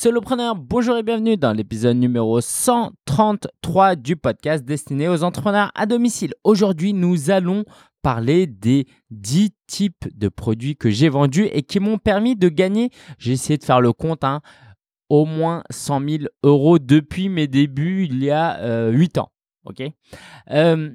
Solopreneur, bonjour et bienvenue dans l'épisode numéro 133 du podcast destiné aux entrepreneurs à domicile. Aujourd'hui, nous allons parler des 10 types de produits que j'ai vendus et qui m'ont permis de gagner, j'ai essayé de faire le compte, hein, au moins 100 000 euros depuis mes débuts il y a 8 euh, ans ok?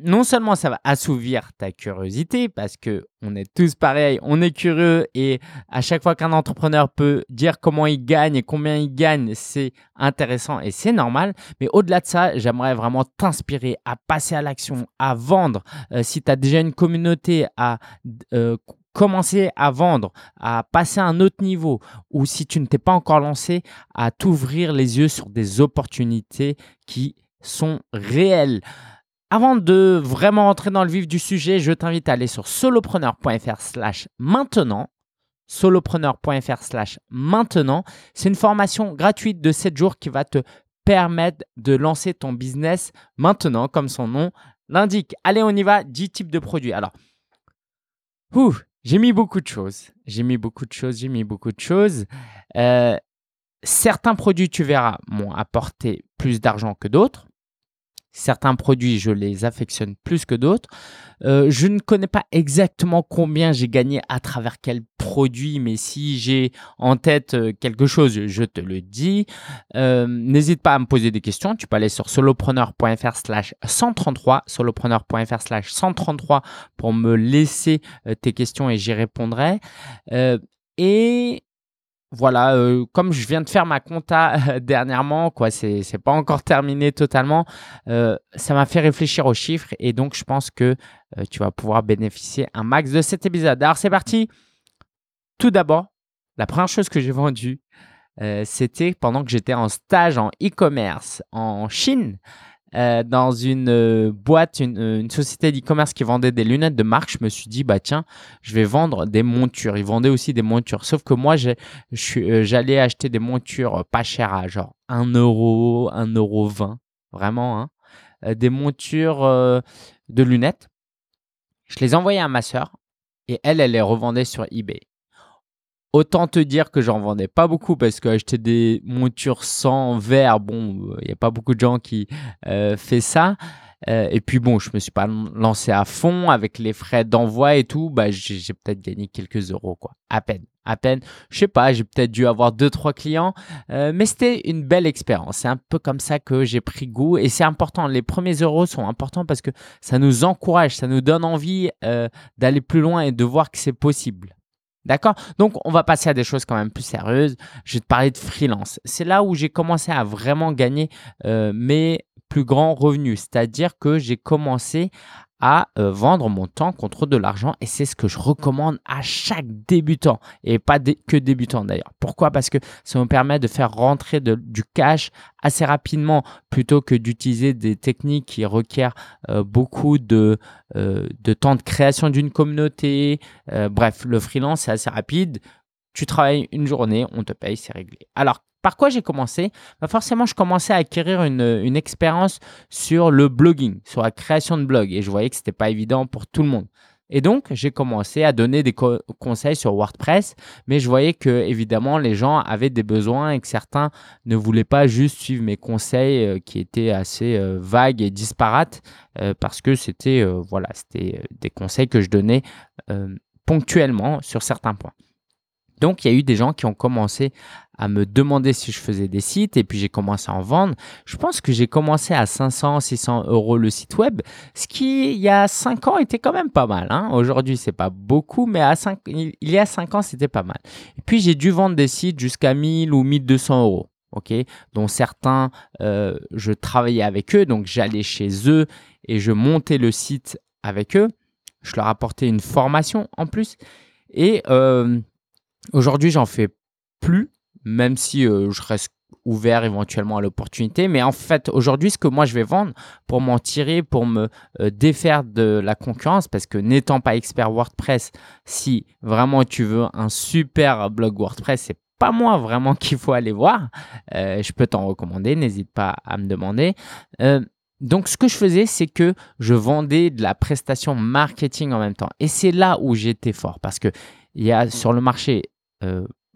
Non seulement ça va assouvir ta curiosité parce que on est tous pareils, on est curieux et à chaque fois qu'un entrepreneur peut dire comment il gagne et combien il gagne, c'est intéressant et c'est normal. Mais au-delà de ça, j'aimerais vraiment t'inspirer à passer à l'action, à vendre. Euh, si tu as déjà une communauté, à euh, commencer à vendre, à passer à un autre niveau, ou si tu ne t'es pas encore lancé, à t'ouvrir les yeux sur des opportunités qui sont réels. Avant de vraiment entrer dans le vif du sujet, je t'invite à aller sur solopreneur.fr slash maintenant. solopreneur.fr slash maintenant. C'est une formation gratuite de 7 jours qui va te permettre de lancer ton business maintenant, comme son nom l'indique. Allez, on y va. 10 types de produits. Alors, j'ai mis beaucoup de choses. J'ai mis beaucoup de choses. J'ai mis beaucoup de choses. Euh, certains produits, tu verras, m'ont apporté plus d'argent que d'autres. Certains produits, je les affectionne plus que d'autres. Euh, je ne connais pas exactement combien j'ai gagné à travers quel produit, mais si j'ai en tête euh, quelque chose, je te le dis. Euh, n'hésite pas à me poser des questions. Tu peux aller sur solopreneur.fr slash 133, solopreneur.fr slash 133 pour me laisser tes questions et j'y répondrai. et voilà, euh, comme je viens de faire ma compta euh, dernièrement, quoi, c'est c'est pas encore terminé totalement. Euh, ça m'a fait réfléchir aux chiffres et donc je pense que tu vas pouvoir bénéficier un max de cet épisode. Alors c'est parti. Tout d'abord, la première chose que j'ai vendue, c'était pendant que j'étais en stage en e-commerce en Chine. Euh, dans une euh, boîte, une, euh, une société d'e-commerce qui vendait des lunettes de marque, je me suis dit, bah tiens, je vais vendre des montures. Ils vendaient aussi des montures. Sauf que moi, j'allais acheter des montures pas chères à genre 1 euro, 1 euro 20. Vraiment, hein. des montures de lunettes. Je les envoyais à ma sœur et elle, elle les revendait sur eBay. Autant te dire que j'en vendais pas beaucoup parce que acheter des montures sans verre, bon, il n'y a pas beaucoup de gens qui euh, fait ça. Euh, et puis bon, je me suis pas lancé à fond avec les frais d'envoi et tout. Bah, j'ai peut-être gagné quelques euros, quoi. À peine, à peine. Je sais pas, j'ai peut-être dû avoir deux, trois clients, euh, mais c'était une belle expérience. C'est un peu comme ça que j'ai pris goût et c'est important. Les premiers euros sont importants parce que ça nous encourage, ça nous donne envie d'aller plus loin et de voir que c'est possible. D'accord? Donc, on va passer à des choses quand même plus sérieuses. Je vais te parler de freelance. C'est là où j'ai commencé à vraiment gagner euh, mes plus grands revenus. C'est-à-dire que j'ai commencé à euh, vendre mon temps contre de l'argent et c'est ce que je recommande à chaque débutant et pas que débutant d'ailleurs. Pourquoi? Parce que ça me permet de faire rentrer du cash assez rapidement plutôt que d'utiliser des techniques qui requièrent euh, beaucoup de, euh, de temps de création d'une communauté. bref, le freelance c'est assez rapide. Tu travailles une journée, on te paye, c'est réglé. Alors par quoi j'ai commencé? Bah Forcément, je commençais à acquérir une, une, expérience sur le blogging, sur la création de blog. Et je voyais que ce n'était pas évident pour tout le monde. Et donc, j'ai commencé à donner des conseils sur WordPress, mais je voyais que, évidemment, les gens avaient des besoins et que certains ne voulaient pas juste suivre mes conseils euh, qui étaient assez euh, vagues et disparates euh, parce que c'était voilà, c'était des conseils que je donnais ponctuellement sur certains points. Donc, il y a eu des gens qui ont commencé à me demander si je faisais des sites et puis j'ai commencé à en vendre. Je pense que j'ai commencé à 500, 600 euros le site web, ce qui, il y a 5 ans, était quand même pas mal. Hein. Aujourd'hui, c'est pas beaucoup, mais à 5, il y a 5 ans, c'était pas mal. Et puis, j'ai dû vendre des sites jusqu'à 1000 ou 1200 euros. OK, dont certains, euh, je travaillais avec eux, donc j'allais chez eux et je montais le site avec eux. Je leur apportais une formation en plus. Et euh, Aujourd'hui, j'en fais plus, même si euh, je reste ouvert éventuellement à l'opportunité. Mais en fait, aujourd'hui, ce que moi je vais vendre pour m'en tirer, pour me euh, défaire de la concurrence, parce que n'étant pas expert WordPress, si vraiment tu veux un super blog WordPress, c'est pas moi vraiment qu'il faut aller voir. Euh, je peux t'en recommander, n'hésite pas à me demander. donc, ce que je faisais, c'est que je vendais de la prestation marketing en même temps. Et c'est là où j'étais fort parce que il y a sur le marché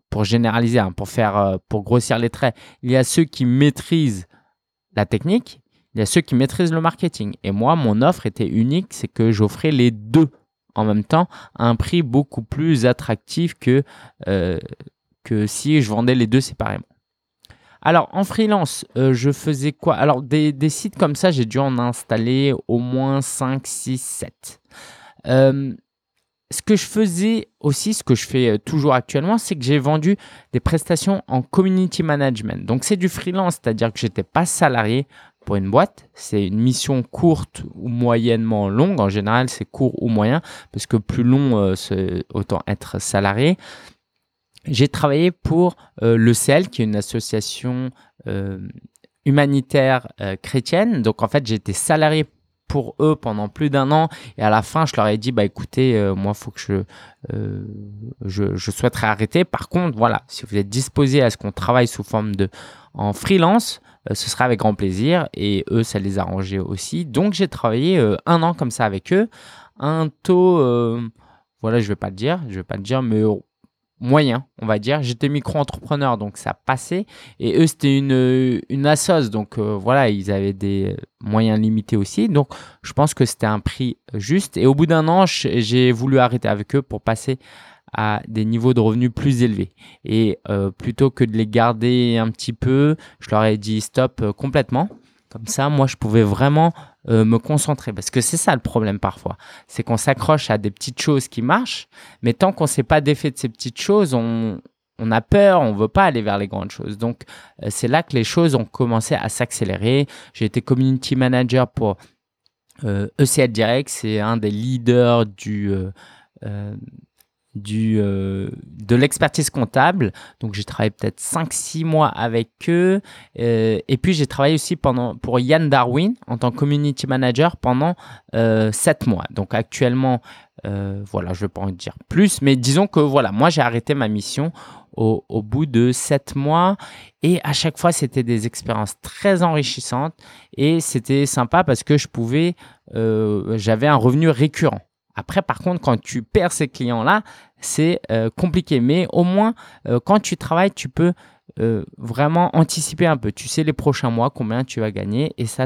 pour généraliser, hein, pour faire, euh, pour grossir les traits, il y a ceux qui maîtrisent la technique, il y a ceux qui maîtrisent le marketing. Et moi, mon offre était unique, c'est que j'offrais les deux en même temps à un prix beaucoup plus attractif que, euh, que si je vendais les deux séparément. Alors, en freelance, euh, je faisais quoi? Alors, des, sites comme ça, j'ai dû en installer au moins 5, 6, 7. Ce que je faisais aussi, ce que je fais euh, toujours actuellement, c'est que j'ai vendu des prestations en community management. Donc, c'est du freelance, c'est-à-dire que je n'étais pas salarié pour une boîte. C'est une mission courte ou moyennement longue. En général, c'est court ou moyen, parce que plus long, euh, c'est autant être salarié. J'ai travaillé pour euh, le CEL, qui est une association euh, humanitaire chrétienne. Donc, en fait, été salarié pour eux pendant plus d'un an et à la fin je leur ai dit bah écoutez moi il faut que je, je, je souhaiterais arrêter par contre voilà si vous êtes disposé à ce qu'on travaille sous forme de en freelance euh, ce sera avec grand plaisir. Et eux, ça les arrangeait aussi. Donc, j'ai travaillé euh, un an comme ça avec eux. Un taux, euh, voilà, je vais pas le dire, je vais pas le dire, mais moyen, on va dire. J'étais micro-entrepreneur, donc ça passait. Et eux, c'était une, une assos, donc voilà, ils avaient des moyens limités aussi. Donc, je pense que c'était un prix juste. Et au bout d'un an, j'ai voulu arrêter avec eux pour passer à des niveaux de revenus plus élevés. Et euh, plutôt que de les garder un petit peu, je leur ai dit stop euh, complètement. Comme ça, moi, je pouvais vraiment euh, me concentrer. Parce que c'est ça le problème parfois. C'est qu'on s'accroche à des petites choses qui marchent, mais tant qu'on ne sait pas d'effet de ces petites choses, on, on a peur, on veut pas aller vers les grandes choses. Donc, c'est là que les choses ont commencé à s'accélérer. J'ai été community manager pour ECL e Direct. C'est un des leaders du du, euh, de l'expertise comptable. Donc j'ai travaillé peut-être 5-6 mois avec eux. Euh, et puis j'ai travaillé aussi pendant, pour Yann Darwin en tant que community manager pendant euh, 7 mois. Donc actuellement, euh, voilà, je ne vais pas en dire plus, mais disons que voilà, moi j'ai arrêté ma mission au, au, bout de 7 mois. Et à chaque fois, c'était des expériences très enrichissantes et c'était sympa parce que je pouvais, j'avais un revenu récurrent. Après, par contre, quand tu perds ces clients-là, c'est euh, compliqué. Mais au moins, euh, quand tu travailles, tu peux euh, vraiment anticiper un peu. Tu sais les prochains mois combien tu vas gagner et ça,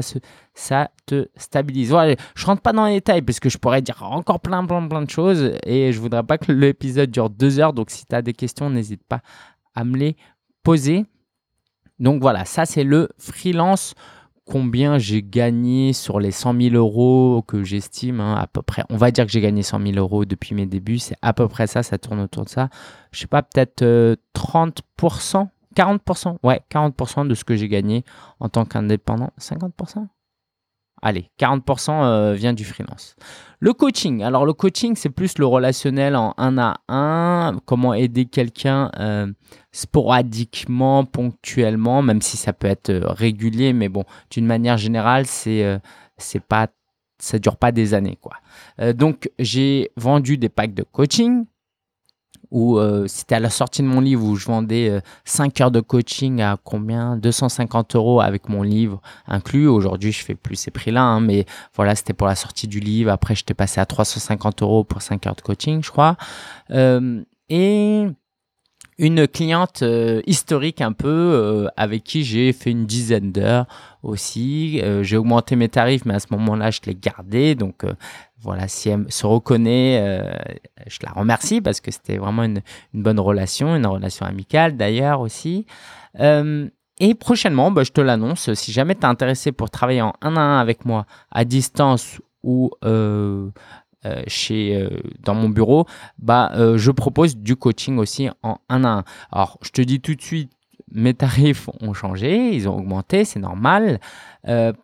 ça te stabilise. Voilà, je rentre pas dans les détails parce que je pourrais dire encore plein, plein, plein de choses et je voudrais pas que l'épisode dure deux heures. Donc, si tu as des questions, n'hésite pas à me les poser. Donc voilà, ça c'est le freelance combien j'ai gagné sur les 100 000 euros que j'estime hein, à peu près. On va dire que j'ai gagné 100 000 euros depuis mes débuts. C'est à peu près ça, ça tourne autour de ça. Je sais pas, peut-être 30%, 40%, ouais, 40% de ce que j'ai gagné en tant qu'indépendant. 50% Allez, 40% euh, vient du freelance. Le coaching. Alors le coaching, c'est plus le relationnel en un à un. Comment aider quelqu'un euh, sporadiquement, ponctuellement, même si ça peut être euh, régulier, mais bon, d'une manière générale, c'est c'est pas ça dure pas des années quoi. donc j'ai vendu des packs de coaching où euh, c'était à la sortie de mon livre où je vendais 5 euh, heures de coaching à combien? 250 euros avec mon livre inclus. Aujourd'hui, je fais plus ces prix-là, hein, mais voilà, c'était pour la sortie du livre. Après, j'étais passé à 350 euros pour 5 heures de coaching, je crois. Euh, et une cliente historique un peu avec qui j'ai fait une dizaine d'heures aussi. j'ai augmenté mes tarifs, mais à ce moment-là, je l'ai gardé. Donc, voilà, si elle se reconnaît, euh, je la remercie parce que c'était vraiment une, bonne relation, une relation amicale d'ailleurs aussi. Euh, et prochainement, bah, je te l'annonce, si jamais tu es intéressé pour travailler en un à un avec moi à distance ou euh, chez, dans mon bureau, bah, je propose du coaching aussi en un à un. Alors, je te dis tout de suite, mes tarifs ont changé, ils ont augmenté, c'est normal.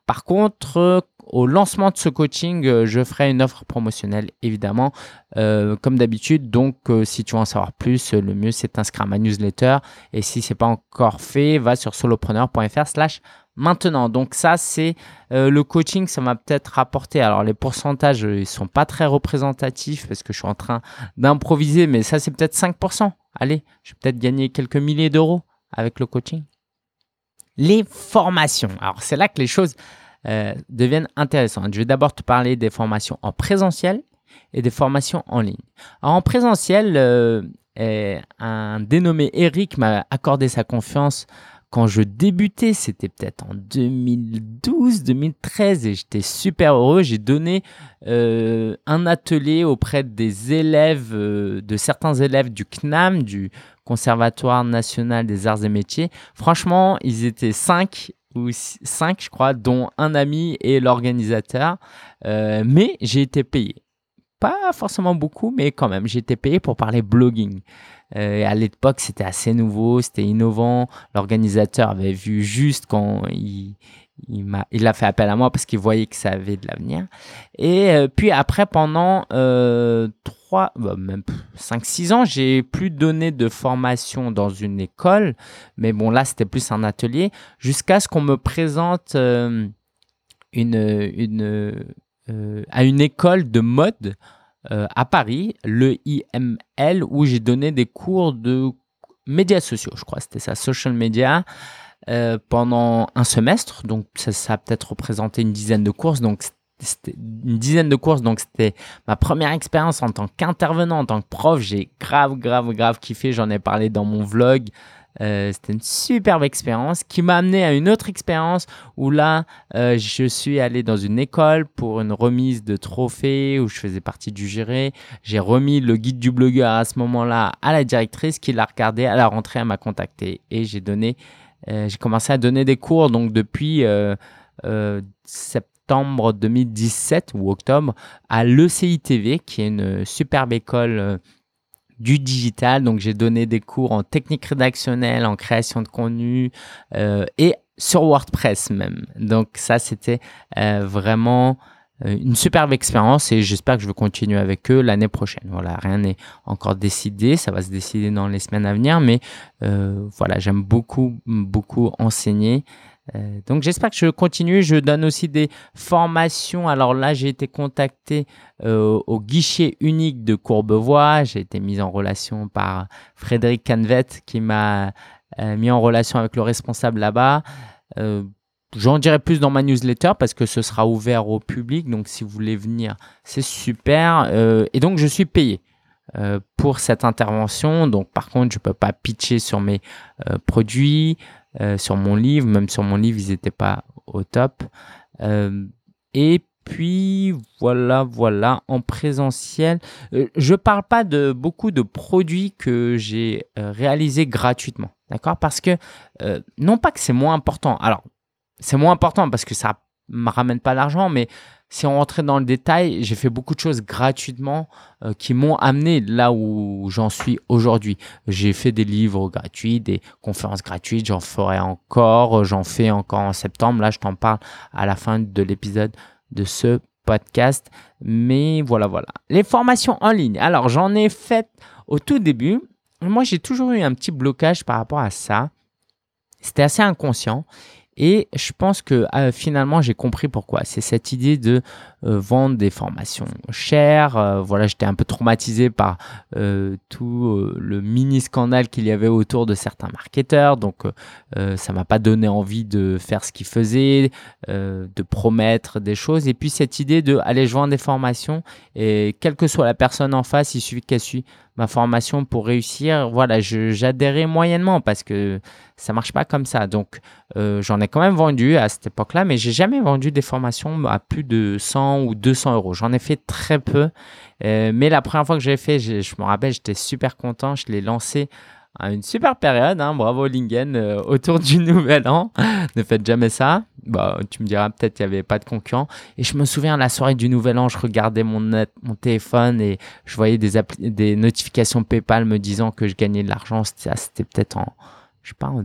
par contre, au lancement de ce coaching, euh, je ferai une offre promotionnelle, évidemment, euh, comme d'habitude. Donc, euh, si tu veux en savoir plus, le mieux, c'est d'inscrire à ma newsletter. Et si ce n'est pas encore fait, va sur solopreneur.fr slash maintenant. Donc, ça, c'est le coaching, ça m'a peut-être rapporté. Alors, les pourcentages, ils sont pas très représentatifs parce que je suis en train d'improviser, mais ça, c'est peut-être 5%. Allez, je vais peut-être gagner quelques milliers d'euros avec le coaching. Les formations. Alors, c'est là que les choses euh, deviennent intéressantes. Je vais d'abord te parler des formations en présentiel et des formations en ligne. en présentiel, euh, un dénommé Eric m'a accordé sa confiance quand je débutais, c'était peut-être en 2012, 2013, et j'étais super heureux. J'ai donné euh, un atelier auprès des élèves, euh, de certains élèves du CNAM, du Conservatoire national des arts et métiers. Franchement, ils étaient cinq ou cinq, je crois, dont un ami et l'organisateur. Euh, mais j'ai été payé. Pas forcément beaucoup, mais quand même, j'ai été payé pour parler blogging. Euh, à l'époque, c'était assez nouveau, c'était innovant. L'organisateur avait vu juste quand il, il a, il fait appel à moi parce qu'il voyait que ça avait de l'avenir. Et euh, puis après, pendant euh, 3, bah, même 5-6 ans, j'ai plus donné de formation dans une école. Mais bon, là, c'était plus un atelier. Jusqu'à ce qu'on me présente euh, une, une, à une école de mode euh, à Paris, le IML, où j'ai donné des cours de médias sociaux, je crois, c'était ça, social media, euh, pendant un semestre. Donc, ça, a peut-être représenté une dizaine de courses. Donc, c'était une dizaine de courses. Donc, c'était ma première expérience en tant qu'intervenant, en tant que prof. J'ai grave, grave, grave kiffé. J'en ai parlé dans mon vlog. Euh, c'était une superbe expérience qui m'a amené à une autre expérience où là, euh, je suis allé dans une école pour une remise de trophée où je faisais partie du jury. J'ai remis le guide du blogueur à ce moment-là à la directrice qui l'a regardé. À la rentrée, elle m'a contacté et j'ai donné, euh, j'ai commencé à donner des cours donc depuis septembre 2017 ou octobre à l'ECITV qui est une superbe école du digital. Donc, j'ai donné des cours en technique rédactionnelle, en création de contenu euh, et sur WordPress même. Donc, ça, c'était euh, vraiment euh, une superbe expérience et j'espère que je vais continuer avec eux l'année prochaine. Voilà, rien n'est encore décidé, ça va se décider dans les semaines à venir, mais voilà, j'aime beaucoup, beaucoup enseigner. Euh, donc j'espère que je continue. Je donne aussi des formations. Alors là, j'ai été contacté euh, au guichet unique de Courbevoie. J'ai été mis en relation par Frédéric Canvet qui m'a euh, mis en relation avec le responsable là-bas. J'en dirai plus dans ma newsletter parce que ce sera ouvert au public. Donc si vous voulez venir, c'est super. et donc je suis payé. pour cette intervention. Donc, par contre, je peux pas pitcher sur mes produits. Euh, sur mon livre. Même sur mon livre, ils n'étaient pas au top. Euh, et puis voilà, voilà, en présentiel, euh, je parle pas de beaucoup de produits que j'ai réalisés gratuitement, d'accord? Parce que non pas que c'est moins important. Alors c'est moins important parce que ça me ramène pas l'argent, mais si on rentrait dans le détail, j'ai fait beaucoup de choses gratuitement euh, qui m'ont amené là où j'en suis aujourd'hui. J'ai fait des livres gratuits, des conférences gratuites, j'en ferai encore, j'en fais encore en septembre. Là, je t'en parle à la fin de l'épisode de ce podcast. Mais voilà, voilà. Les formations en ligne. Alors, j'en ai fait au tout début. Moi, j'ai toujours eu un petit blocage par rapport à ça. C'était assez inconscient. Et je pense que euh, finalement, j'ai compris pourquoi. C'est cette idée de euh, vendre des formations chères. Euh, voilà, j'étais un peu traumatisé par tout le mini scandale qu'il y avait autour de certains marketeurs. Donc, ça m'a pas donné envie de faire ce qu'ils faisaient, de promettre des choses. Et puis cette idée de aller joindre des formations et quelle que soit la personne en face, il suffit qu'elle suive ma formation pour réussir. Voilà, j'adhérais moyennement parce que ça marche pas comme ça. Donc, euh, j'en ai quand même vendu à cette époque-là, mais j'ai jamais vendu des formations à plus de 100 ou 200 euros. J'en ai fait très peu. Euh, mais la première fois que j'ai fait, je, me rappelle, j'étais super content. Je l'ai lancé à une super période. Hein, bravo Lingen, euh, autour du nouvel an. ne faites jamais ça. Bah, tu me diras, peut-être qu'il n'y avait pas de concurrent. Et je me souviens, la soirée du nouvel an, je regardais mon, téléphone et je voyais des, notifications PayPal me disant que je gagnais de l'argent. C'était peut-être en, je sais pas, en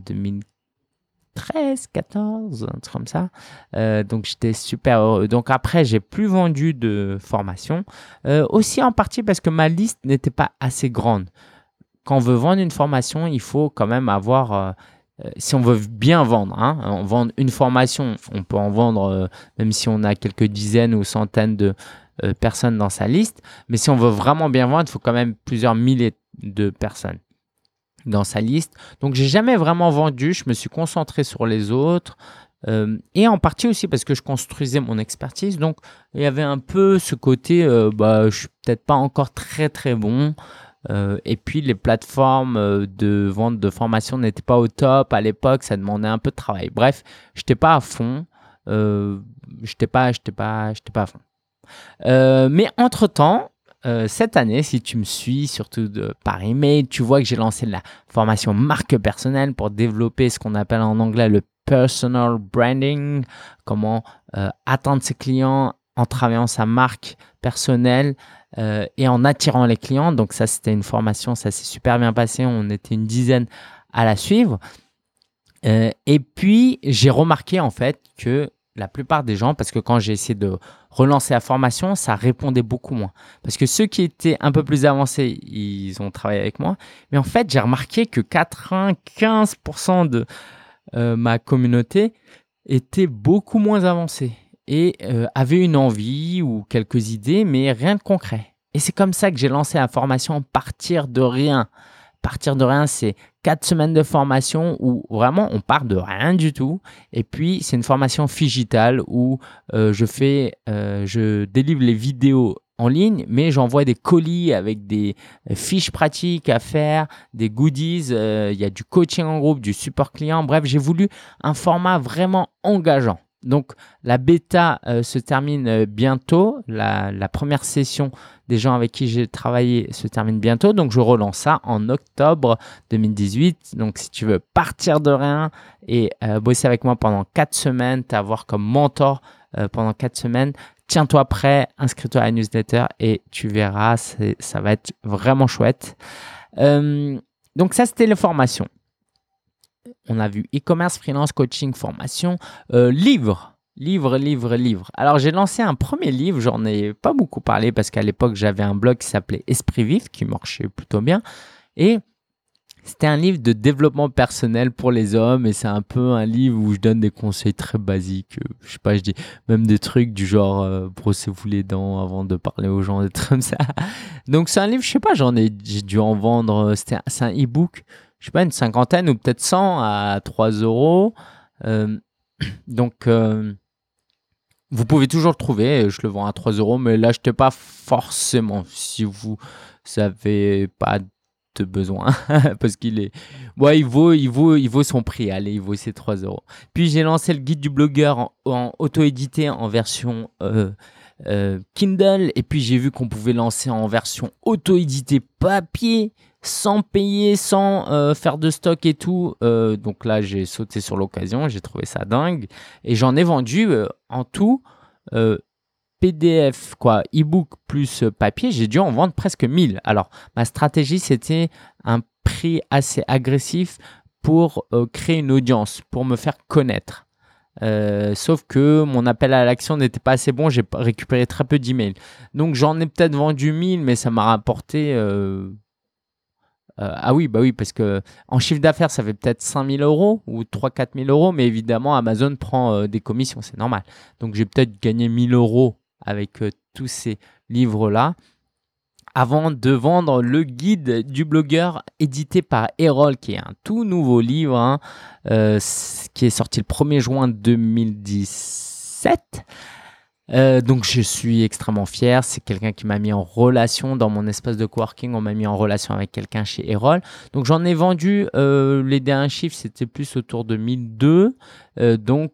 2013, 14, un truc comme ça. Euh, donc j'étais super heureux. Donc après, j'ai plus vendu de formation. Euh, aussi en partie parce que ma liste n'était pas assez grande quand on veut vendre une formation, il faut quand même avoir, euh, si on veut bien vendre, hein, on vend une formation, on peut en vendre même si on a quelques dizaines ou centaines de personnes dans sa liste, mais si on veut vraiment bien vendre, il faut quand même plusieurs milliers de personnes dans sa liste. Donc j'ai jamais vraiment vendu, je me suis concentré sur les autres. et en partie aussi parce que je construisais mon expertise. Donc, il y avait un peu ce côté, bah, je suis peut-être pas encore très très bon. et puis les plateformes de vente de formation n'étaient pas au top à l'époque, ça demandait un peu de travail. Bref, je n'étais pas à fond. je n'étais pas, pas, pas à fond. mais entre-temps, cette année, si tu me suis, surtout de, par email, tu vois que j'ai lancé la formation marque personnelle pour développer ce qu'on appelle en anglais le personal branding, comment atteindre ses clients, en travaillant sa marque personnelle euh, et en attirant les clients. Donc ça, c'était une formation, ça s'est super bien passé. On était une dizaine à la suivre. Euh, et puis, j'ai remarqué en fait que la plupart des gens, parce que quand j'ai essayé de relancer la formation, ça répondait beaucoup moins. Parce que ceux qui étaient un peu plus avancés, ils ont travaillé avec moi. Mais en fait, j'ai remarqué que 95% de euh, ma communauté était beaucoup moins avancée et euh, avait une envie ou quelques idées, mais rien de concret. Et c'est comme ça que j'ai lancé la formation Partir de rien. Partir de rien, c'est quatre semaines de formation où vraiment on part de rien du tout. Et puis c'est une formation digitale où euh, je fais, euh, je délivre les vidéos en ligne, mais j'envoie des colis avec des fiches pratiques à faire, des goodies. Il y a du coaching en groupe, du support client. Bref, j'ai voulu un format vraiment engageant. Donc la bêta euh, se termine euh, bientôt. La, première session des gens avec qui j'ai travaillé se termine bientôt. Donc je relance ça en octobre 2018. Donc si tu veux partir de rien et euh, bosser avec moi pendant 4 semaines, t'avoir comme mentor pendant 4 semaines, tiens-toi prêt, inscris-toi à la newsletter et tu verras, ça va être vraiment chouette. donc ça c'était les formations on a vu e-commerce, freelance, coaching, formation, euh, livre, livre, livre, livre. Alors j'ai lancé un premier livre, j'en ai pas beaucoup parlé parce qu'à l'époque j'avais un blog qui s'appelait Esprit Vif qui marchait plutôt bien et c'était un livre de développement personnel pour les hommes et c'est un peu un livre où je donne des conseils très basiques. Je sais pas, je dis même des trucs du genre euh, brossez-vous les dents avant de parler aux gens, des trucs comme ça. Donc c'est un livre, je sais pas, j'en ai, j'ai dû en vendre. C'était, c'est un e-book je sais pas, une cinquantaine ou peut-être 100 à 3 euros. Euh, donc, euh, vous pouvez toujours le trouver. Je le vends à 3 euros, mais l'achetez pas forcément si vous n'avez pas de besoin parce qu'il est ouais il vaut son prix allez il vaut ses 3 euros puis j'ai lancé le guide du blogueur en, auto-édité en version euh, Kindle et puis j'ai vu qu'on pouvait lancer en version auto-édité papier sans payer, sans euh, faire de stock et tout. Euh, donc là, j'ai sauté sur l'occasion, j'ai trouvé ça dingue. Et j'en ai vendu euh, en tout PDF, quoi, e-book plus papier, j'ai dû en vendre presque 1000. Alors, ma stratégie, c'était un prix assez agressif pour créer une audience, pour me faire connaître. sauf que mon appel à l'action n'était pas assez bon, j'ai récupéré très peu d'emails. Donc j'en ai peut-être vendu 1000, mais ça m'a rapporté ah oui, bah oui, parce que en chiffre d'affaires, ça fait peut-être 5000 euros ou 3-4 000 euros, mais évidemment, Amazon prend euh, des commissions, c'est normal. Donc, j'ai peut-être gagné 1000 euros avec euh, tous ces livres-là avant de vendre le guide du blogueur édité par Erol, qui est un tout nouveau livre, hein, qui est sorti le 1er juin 2017. Euh, donc je suis extrêmement fier. C'est quelqu'un qui m'a mis en relation dans mon espace de coworking. On m'a mis en relation avec quelqu'un chez Erol. Donc j'en ai vendu euh, les derniers chiffres, c'était plus autour de 1002. Euh, donc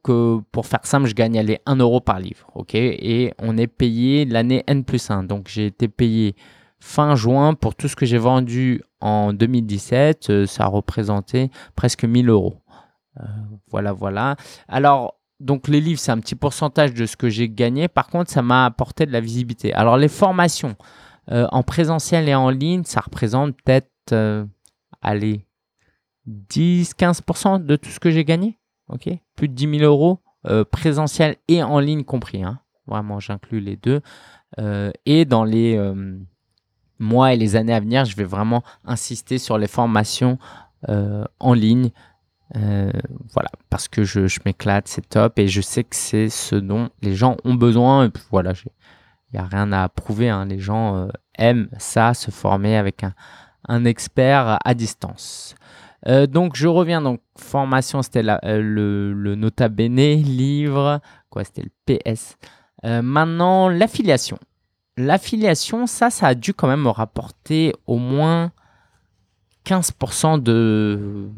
pour faire simple, je gagnais les 1 euro par livre. ok? Et on est payé l'année N plus 1. Donc j'ai été payé fin juin pour tout ce que j'ai vendu en 2017. ça représentait presque 1000 euros. voilà, voilà. Alors donc les livres, c'est un petit pourcentage de ce que j'ai gagné. Par contre, ça m'a apporté de la visibilité. Alors les formations euh, en présentiel et en ligne, ça représente peut-être, euh, allez, 10-15% de tout ce que j'ai gagné. Plus de 10 000 euros euh, présentiel et en ligne compris. Hein. Vraiment, j'inclus les deux. et dans les mois et les années à venir, je vais vraiment insister sur les formations en ligne euh, voilà, parce que je, je m'éclate, c'est top et je sais que c'est ce dont les gens ont besoin. Et puis voilà, il n'y a rien à prouver. Hein. Les gens euh, aiment ça, se former avec un, un expert à distance. Euh, donc je reviens donc formation c'était le, le nota bene livre quoi c'était le PS maintenant l'affiliation l'affiliation, ça, ça a dû quand même me rapporter au moins 15% de.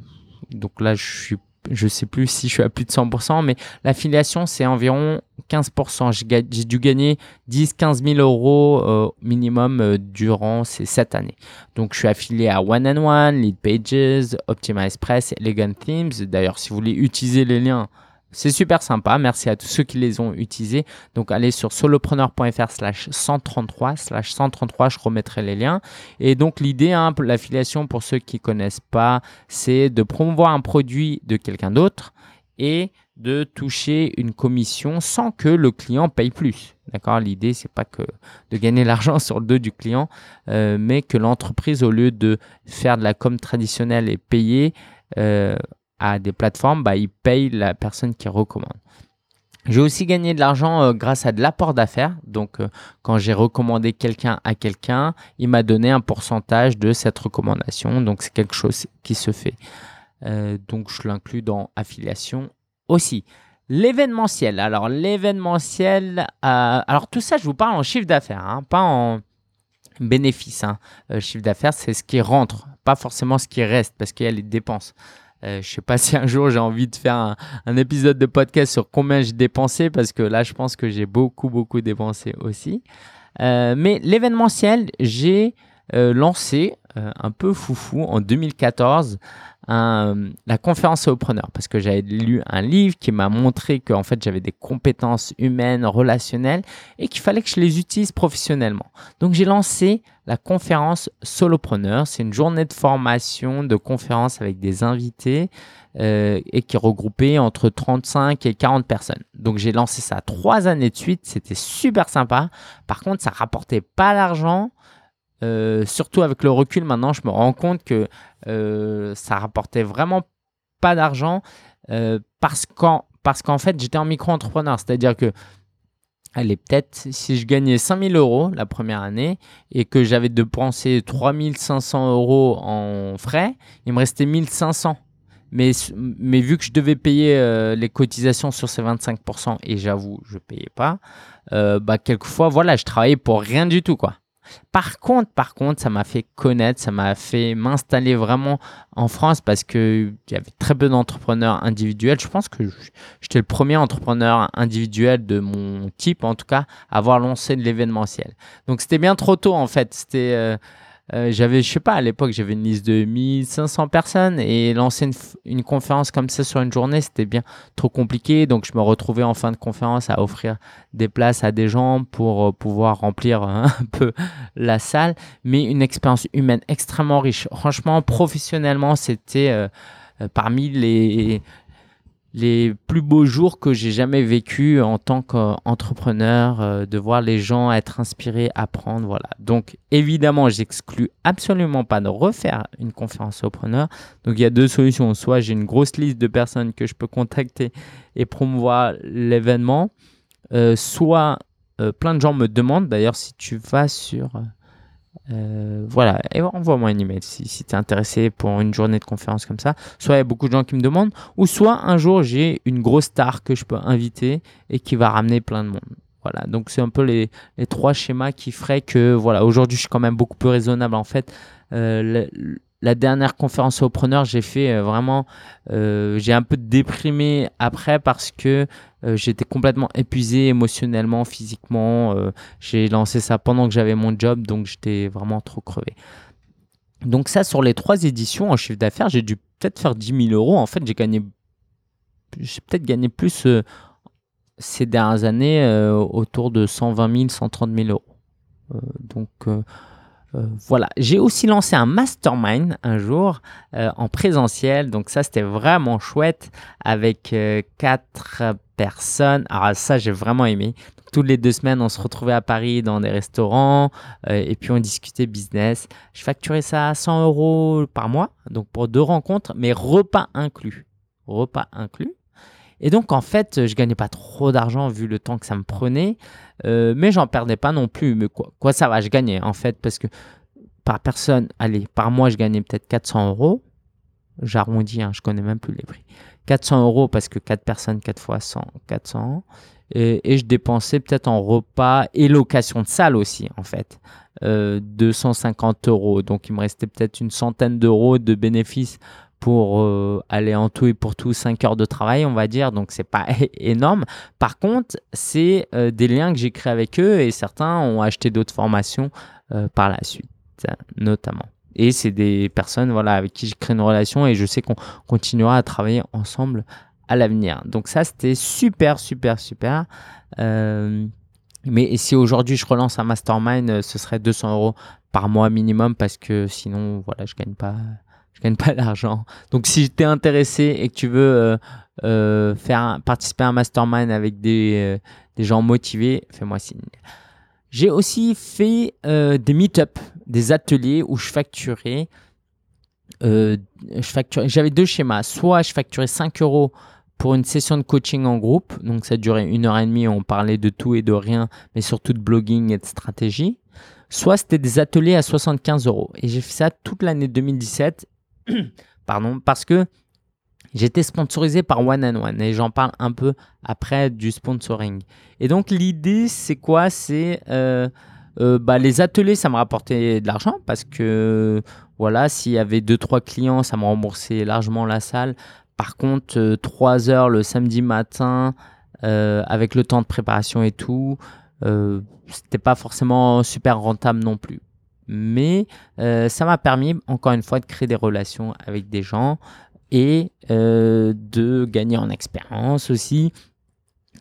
Donc là, je suis je sais plus si je suis à plus de 100%, mais l'affiliation, c'est environ 15%. J'ai dû gagner 10-15 000 euros euh, minimum euh, durant ces 7 années. Donc, je suis affilié à One and One, Lead Pages, Optimize Press, Elegant Themes. D'ailleurs, si vous voulez utiliser les liens, c'est super sympa. Merci à tous ceux qui les ont utilisés. Donc, allez sur solopreneur.fr slash 133 slash 133. Je remettrai les liens. Et donc, l'idée, hein, l'affiliation, pour ceux qui connaissent pas, c'est de promouvoir un produit de quelqu'un d'autre et de toucher une commission sans que le client paye plus. D'accord? L'idée, c'est pas que de gagner l'argent sur le dos du client, euh, mais que l'entreprise, au lieu de faire de la com traditionnelle et payer, euh, à des plateformes, bah, ils payent la personne qui recommande. J'ai aussi gagné de l'argent euh, grâce à de l'apport d'affaires. Donc, euh, quand j'ai recommandé quelqu'un à quelqu'un, il m'a donné un pourcentage de cette recommandation. Donc, c'est quelque chose qui se fait. Euh, donc, je l'inclus dans affiliation aussi. L'événementiel. Alors, l'événementiel. alors, tout ça, je vous parle en chiffre d'affaires, hein, pas en bénéfice. Hein. chiffre d'affaires, c'est ce qui rentre, pas forcément ce qui reste, parce qu'il y a les dépenses. Euh, je sais pas si un jour j'ai envie de faire un, épisode de podcast sur combien j'ai dépensé parce que là je pense que j'ai beaucoup beaucoup dépensé aussi. Euh, mais l'événementiel, j'ai lancé un peu foufou en 2014 la conférence aux preneurs parce que j'avais lu un livre qui m'a montré que en fait j'avais des compétences humaines, relationnelles et qu'il fallait que je les utilise professionnellement. Donc j'ai lancé la conférence Solopreneur. C'est une journée de formation, de conférence avec des invités euh, et qui regroupait entre 35 et 40 personnes. Donc j'ai lancé ça trois années de suite. C'était super sympa. Par contre, ça rapportait pas d'argent. Euh, surtout avec le recul maintenant, je me rends compte que euh, ça rapportait vraiment pas d'argent euh, parce qu'en parce qu'en fait j'étais en micro-entrepreneur, c'est-à-dire que allez peut-être si je gagnais 5000 euros la première année et que j'avais de penser 3500 euros en frais, il me restait 1500. Mais, mais vu que je devais payer les cotisations sur ces 25%, et j'avoue, je ne payais pas, bah, quelquefois, voilà, je travaillais pour rien du tout, quoi. Par contre, par contre, ça m'a fait connaître, ça m'a fait m'installer vraiment en France parce que il y avait très peu d'entrepreneurs individuels. Je pense que j'étais le premier entrepreneur individuel de mon type, en tout cas, à avoir lancé de l'événementiel. Donc c'était bien trop tôt en fait. C'était euh, euh, j'avais, je sais pas, à l'époque, j'avais une liste de 1500 personnes et lancer une, conférence comme ça sur une journée, c'était bien trop compliqué. Donc, je me retrouvais en fin de conférence à offrir des places à des gens pour euh, pouvoir remplir un peu la salle. Mais une expérience humaine extrêmement riche. Franchement, professionnellement, c'était euh, parmi les, les plus beaux jours que j'ai jamais vécu en tant qu'entrepreneur, euh, de voir les gens être inspirés, apprendre, voilà. Donc évidemment, j'exclus absolument pas de refaire une conférence entrepreneur. Donc il y a deux solutions. Soit j'ai une grosse liste de personnes que je peux contacter et promouvoir l'événement, euh, soit euh, plein de gens me demandent. D'ailleurs, si tu vas sur euh, voilà, et envoie-moi un email si, si tu es intéressé pour une journée de conférence comme ça. Soit il y a beaucoup de gens qui me demandent, ou soit un jour j'ai une grosse star que je peux inviter et qui va ramener plein de monde. Voilà, donc c'est un peu les, trois schémas qui feraient que, voilà, aujourd'hui je suis quand même beaucoup plus raisonnable en fait. Euh, la dernière conférence aux j'ai fait euh, vraiment, euh, j'ai un peu déprimé après parce que euh, j'étais complètement épuisé émotionnellement, physiquement. j'ai lancé ça pendant que j'avais mon job, donc j'étais vraiment trop crevé. Donc ça, sur les trois éditions en chiffre d'affaires, j'ai dû peut-être faire 10 000 euros. En fait, j'ai gagné, j'ai peut-être gagné plus ces dernières années, autour de 120 000, 130 000 euros. donc euh, voilà, j'ai aussi lancé un mastermind un jour euh, en présentiel, donc ça c'était vraiment chouette avec euh, quatre personnes. Alors ça j'ai vraiment aimé. toutes les deux semaines on se retrouvait à Paris dans des restaurants et puis on discutait business. Je facturais ça à 100 euros par mois, donc pour deux rencontres, mais repas inclus. Repas inclus. Et donc, en fait, je gagnais pas trop d'argent vu le temps que ça me prenait, euh, mais j'en perdais pas non plus. Mais quoi, ça va, je gagnais en fait, parce que par personne, allez, par mois, je gagnais peut-être 400 euros. j'arrondis, hein, je connais même plus les prix. 400 euros parce que 4 personnes, 4 fois 100, 400. Et, et je dépensais peut-être en repas et location de salle aussi, en fait. 250 euh, euros. Donc il me restait peut-être une centaine d'euros de bénéfices pour euh, aller en tout et pour tout 5 heures de travail, on va dire. Donc c'est pas énorme. Par contre, c'est euh, des liens que j'ai créés avec eux et certains ont acheté d'autres formations par la suite, notamment. Et c'est des personnes voilà, avec qui j'ai créé une relation et je sais qu'on continuera à travailler ensemble à l'avenir. Donc ça, c'était super, super, super. Mais si aujourd'hui je relance un mastermind, euh, ce serait 200 euros par mois minimum parce que sinon, voilà, je gagne pas, je gagne pas d'argent. Donc, si tu es intéressé et que tu veux euh, euh, faire participer à un mastermind avec des, des gens motivés, fais-moi signe. J'ai aussi fait des meet-up, des ateliers où je facturais J'avais deux schémas. Soit je facturais 5 euros pour une session de coaching en groupe. Donc ça durait une heure et demie, on parlait de tout et de rien, mais surtout de blogging et de stratégie. Soit c'était des ateliers à 75 euros. Et j'ai fait ça toute l'année 2017, pardon, parce que j'étais sponsorisé par One and One et j'en parle un peu après du sponsoring. Et donc l'idée c'est quoi? C'est euh, euh, bah, les ateliers, ça me rapportait de l'argent parce que voilà, s'il y avait deux trois clients, ça me remboursait largement la salle. Par contre, 3 euh, heures le samedi matin, avec le temps de préparation et tout, c'était pas forcément super rentable non plus. Mais ça m'a permis, encore une fois, de créer des relations avec des gens et de gagner en expérience aussi,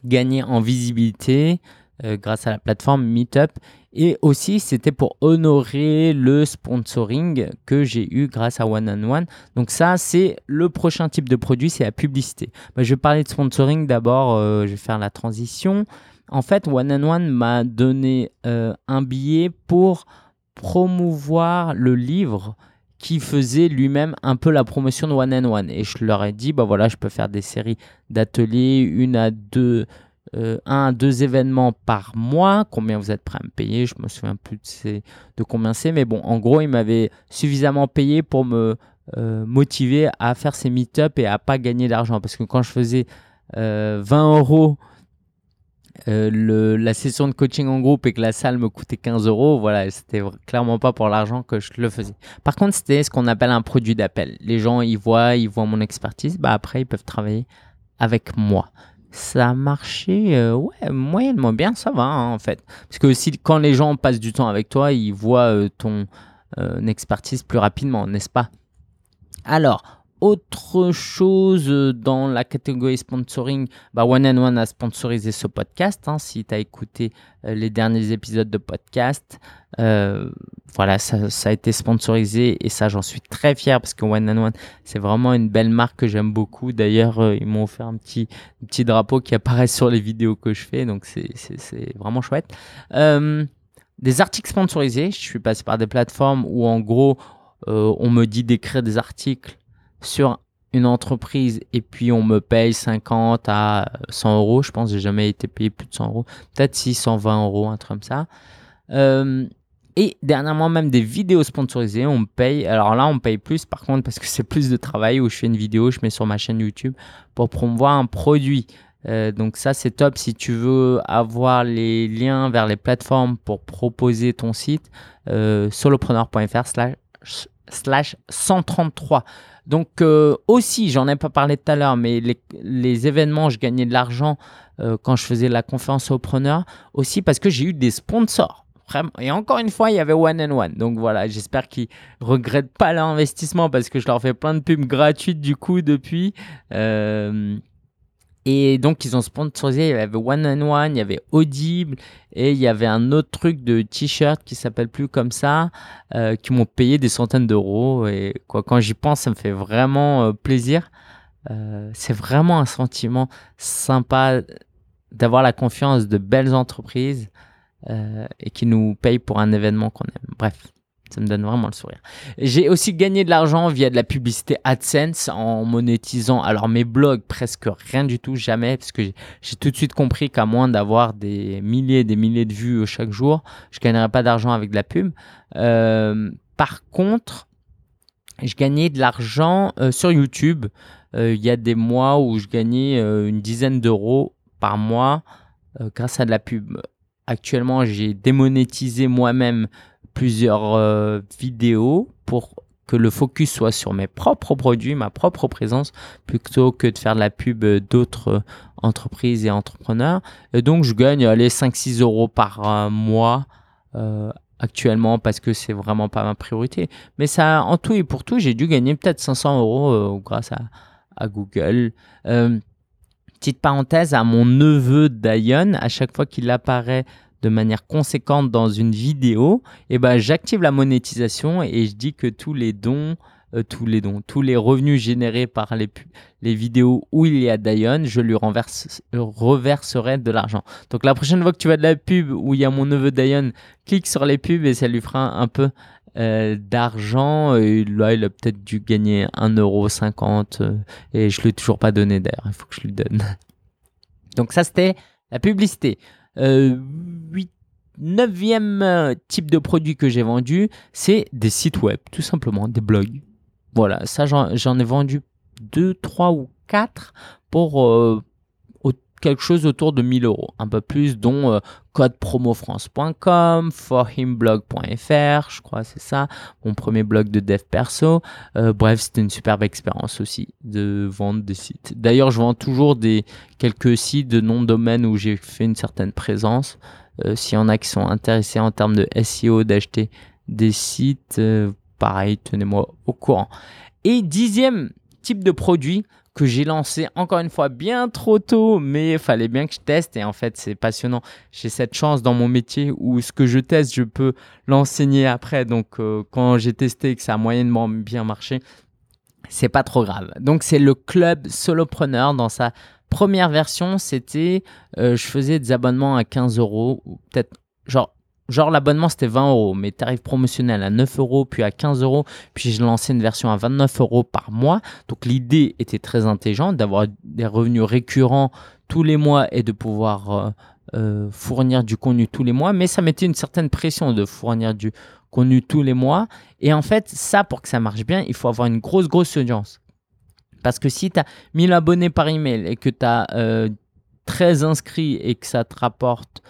gagner en visibilité grâce à la plateforme Meetup et aussi, c'était pour honorer le sponsoring que j'ai eu grâce à One and One. Donc ça, c'est le prochain type de produit, c'est la publicité. Bah, je vais parler de sponsoring d'abord, euh, je vais faire la transition. En fait, One and One m'a donné euh, un billet pour promouvoir le livre qui faisait lui-même un peu la promotion de One and One. Et je leur ai dit, bah voilà, je peux faire des séries d'ateliers, une à deux euh, un à deux événements par mois. Combien vous êtes prêt à me payer? Je me souviens plus de, combien c'est, mais bon, en gros, il m'avait suffisamment payé pour me euh, motiver à faire ces meet-up et à pas gagner d'argent. Parce que quand je faisais 20 euh, euros la session de coaching en groupe et que la salle me coûtait 15 euros, voilà, c'était clairement pas pour l'argent que je le faisais. Par contre, c'était ce qu'on appelle un produit d'appel. Les gens, ils voient, ils voient mon expertise, bah après, ils peuvent travailler avec moi ça a marché euh, ouais, moyennement bien, ça va hein, en fait. Parce que si, quand les gens passent du temps avec toi, ils voient euh, ton expertise plus rapidement, n'est-ce pas? Alors, autre chose dans la catégorie sponsoring, bah One and One a sponsorisé ce podcast. Hein, si tu as écouté les derniers épisodes de podcast, voilà, ça, a été sponsorisé et ça, j'en suis très fier parce que One and One, c'est vraiment une belle marque que j'aime beaucoup. D'ailleurs, euh, ils m'ont offert un petit, petit drapeau qui apparaît sur les vidéos que je fais, donc c'est vraiment chouette. Euh, des articles sponsorisés, je suis passé par des plateformes où en gros, euh, on me dit d'écrire des articles sur une entreprise et puis on me paye 50 à 100 euros. Je pense que j'ai jamais été payé plus de 100 euros. Peut-être 620 euros, un truc comme ça. Euh, et dernièrement, même des vidéos sponsorisées, on me paye. Alors là, on me paye plus par contre parce que c'est plus de travail où je fais une vidéo, je mets sur ma chaîne YouTube pour promouvoir un produit. Euh, donc ça, c'est top si tu veux avoir les liens vers les plateformes pour proposer ton site. Euh, solopreneur.fr slash, 133. Donc euh, aussi, j'en ai pas parlé tout à l'heure, mais les, événements, je gagnais de l'argent euh, quand je faisais la conférence aux preneurs. Aussi parce que j'ai eu des sponsors. Et encore une fois, il y avait One and One. Donc voilà, j'espère qu'ils regrettent pas l'investissement parce que je leur fais plein de pubs gratuites du coup depuis. Euh, et donc ils ont sponsorisé, il y avait One and One, il y avait Audible et il y avait un autre truc de t-shirt qui s'appelle plus comme ça, euh, qui m'ont payé des centaines d'euros. Et quoi, quand j'y pense, ça me fait vraiment euh, plaisir. c'est vraiment un sentiment sympa d'avoir la confiance de belles entreprises euh, et qui nous paye pour un événement qu'on aime. Bref, ça me donne vraiment le sourire. J'ai aussi gagné de l'argent via de la publicité AdSense en monétisant alors mes blogs presque rien du tout, jamais, parce que j'ai tout de suite compris qu'à moins d'avoir des milliers et des milliers de vues chaque jour, je gagnerais pas d'argent avec de la pub. Euh, par contre, je gagnais de l'argent euh, sur YouTube. Euh, il y a des mois où je gagnais une dizaine d'euros par mois grâce à de la pub. Actuellement, j'ai démonétisé moi-même plusieurs vidéos pour que le focus soit sur mes propres produits, ma propre présence, plutôt que de faire de la pub d'autres entreprises et entrepreneurs. Et donc, je gagne les 5-6 euros par mois actuellement parce que c'est vraiment pas ma priorité. Mais ça, en tout et pour tout, j'ai dû gagner peut-être 500 euros euh, grâce à, Google. Euh, petite parenthèse, à mon neveu Dion, à chaque fois qu'il apparaît de manière conséquente dans une vidéo, eh ben, j'active la monétisation et je dis que tous les dons euh, tous les dons, tous les revenus générés par les, les vidéos où il y a Dion, je lui renverse, reverserai de l'argent. Donc la prochaine fois que tu vas de la pub où il y a mon neveu Dion, clique sur les pubs et ça lui fera un peu euh, d'argent. Là, il a peut-être dû gagner 1,50€ euh, et je ne lui ai toujours pas donné d'ailleurs. Il faut que je lui donne. Donc ça, c'était la publicité. Euh, neuvième type de produit que j'ai vendu, c'est des sites web, tout simplement, des blogs. Voilà, ça j'en ai vendu 2, 3 ou 4 pour euh, quelque chose autour de 1000 euros, un peu plus, dont euh, codepromofrance.com, forhimblog.fr, je crois c'est ça, mon premier blog de dev perso. Euh, bref, c'était une superbe expérience aussi de vendre des sites. D'ailleurs, je vends toujours des quelques sites de nom de domaine où j'ai fait une certaine présence. S'il y en a qui sont intéressés en termes de SEO, d'acheter des sites, pareil, tenez-moi au courant. Et dixième type de produit que j'ai lancé encore une fois bien trop tôt, mais fallait bien que je teste et en fait c'est passionnant. J'ai cette chance dans mon métier où ce que je teste, je peux l'enseigner après. Donc euh, quand j'ai testé que ça a moyennement bien marché, c'est pas trop grave. Donc c'est le club solopreneur dans sa première version, c'était euh, je faisais des abonnements à 15 euros ou peut-être genre Genre l'abonnement c'était 20 euros, mais tarif promotionnel à 9 euros, puis à 15 euros, puis j'ai lancé une version à 29 euros par mois. Donc l'idée était très intelligente d'avoir des revenus récurrents tous les mois et de pouvoir euh, euh, fournir du contenu tous les mois, mais ça mettait une certaine pression de fournir du contenu tous les mois. Et en fait, ça pour que ça marche bien, il faut avoir une grosse, grosse audience. Parce que si tu as 1000 abonnés par email et que tu as 13 inscrits et que ça te rapporte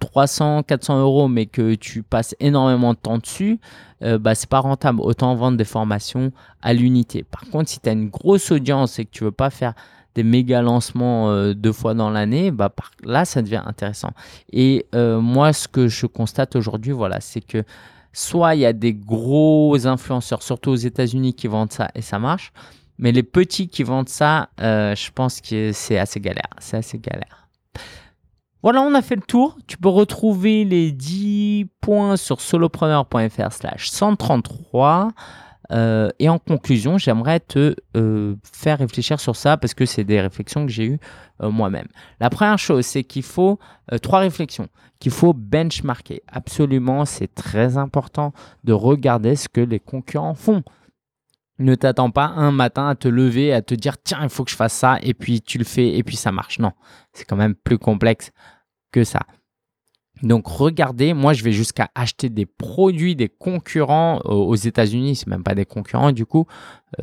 300, euh, 400 euros, mais que tu passes énormément de temps dessus, euh, bah, c'est pas rentable. Autant vendre des formations à l'unité. Par contre, si tu as une grosse audience et que tu veux pas faire des méga lancements euh, deux fois dans l'année, bah, là, ça devient intéressant. Et euh, moi, ce que je constate aujourd'hui, voilà, c'est que soit il y a des gros influenceurs, surtout aux États-Unis, qui vendent ça et ça marche. Mais les petits qui vendent ça, je pense que c'est assez galère. C'est assez galère. Voilà, on a fait le tour. Tu peux retrouver les 10 points sur solopreneur.fr slash 133. Euh, et en conclusion, j'aimerais te euh, faire réfléchir sur ça parce que c'est des réflexions que j'ai eues euh, moi-même. La première chose, c'est qu'il faut trois réflexions, qu'il faut benchmarker. Absolument, c'est très important de regarder ce que les concurrents font. Ne t'attends pas un matin à te lever, à te dire tiens, il faut que je fasse ça, et puis tu le fais, et puis ça marche. Non, c'est quand même plus complexe que ça. Donc regardez, moi je vais jusqu'à acheter des produits des concurrents aux États-Unis, c'est même pas des concurrents du coup,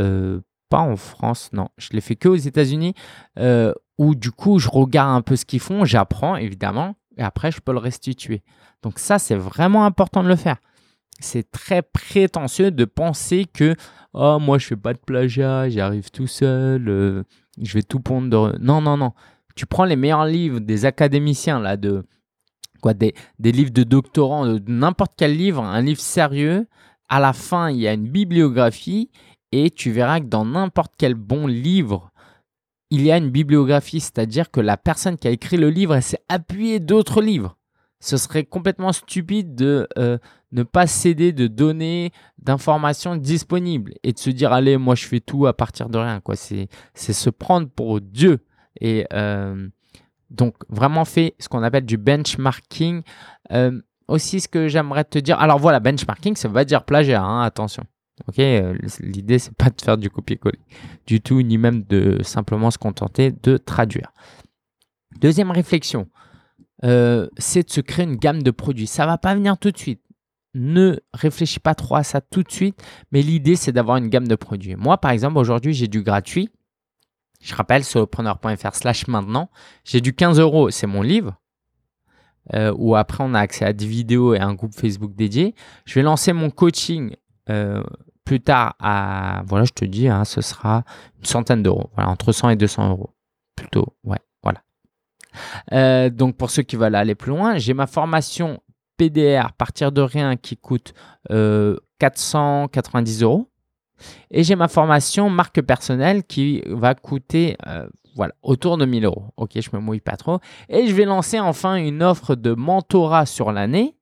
euh, pas en France, non, je l'ai fait que aux États-Unis, euh, où du coup je regarde un peu ce qu'ils font, j'apprends évidemment, et après je peux le restituer. Donc ça c'est vraiment important de le faire. C'est très prétentieux de penser que oh moi je fais pas de plagiat, j'arrive tout seul, euh, je vais tout pondre. Non non non, tu prends les meilleurs livres des académiciens, là, de, quoi, des, livres de doctorants, de n'importe quel livre, un livre sérieux, à la fin, il y a une bibliographie et tu verras que dans n'importe quel bon livre, il y a une bibliographie, c'est-à-dire que la personne qui a écrit le livre, s'est appuyée d'autres livres. Ce serait complètement stupide de euh, ne pas céder de données, d'informations disponibles et de se dire allez, moi je fais tout à partir de rien. Quoi. C'est, c'est se prendre pour Dieu. Et euh, donc, vraiment fait ce qu'on appelle du benchmarking. Euh, aussi, ce que j'aimerais te dire. Alors voilà, benchmarking, ça va dire plagiat, hein, attention. Ok, euh, l'idée c'est pas de faire du copier-coller du tout, ni même de simplement se contenter de traduire. Deuxième réflexion, c'est de se créer une gamme de produits. Ça va pas venir tout de suite. ne réfléchis pas trop à ça tout de suite, mais l'idée, c'est d'avoir une gamme de produits. Moi, par exemple, aujourd'hui, j'ai du gratuit. Je rappelle, solopreneur.fr slash maintenant. J'ai du 15 euros, c'est mon livre. Euh, où après, on a accès à des vidéos et un groupe Facebook dédié. Je vais lancer mon coaching euh, plus tard à, voilà, je te dis, hein, ce sera une centaine d'euros. Voilà, entre 100 et 200 euros. Plutôt, ouais, voilà. Euh, donc, pour ceux qui veulent aller plus loin, j'ai ma formation PDR, partir de rien, qui coûte 490 euros. Et j'ai ma formation marque personnelle qui va coûter euh, voilà, autour de 1000 euros. Ok, je me mouille pas trop. Et je vais lancer enfin une offre de mentorat sur l'année.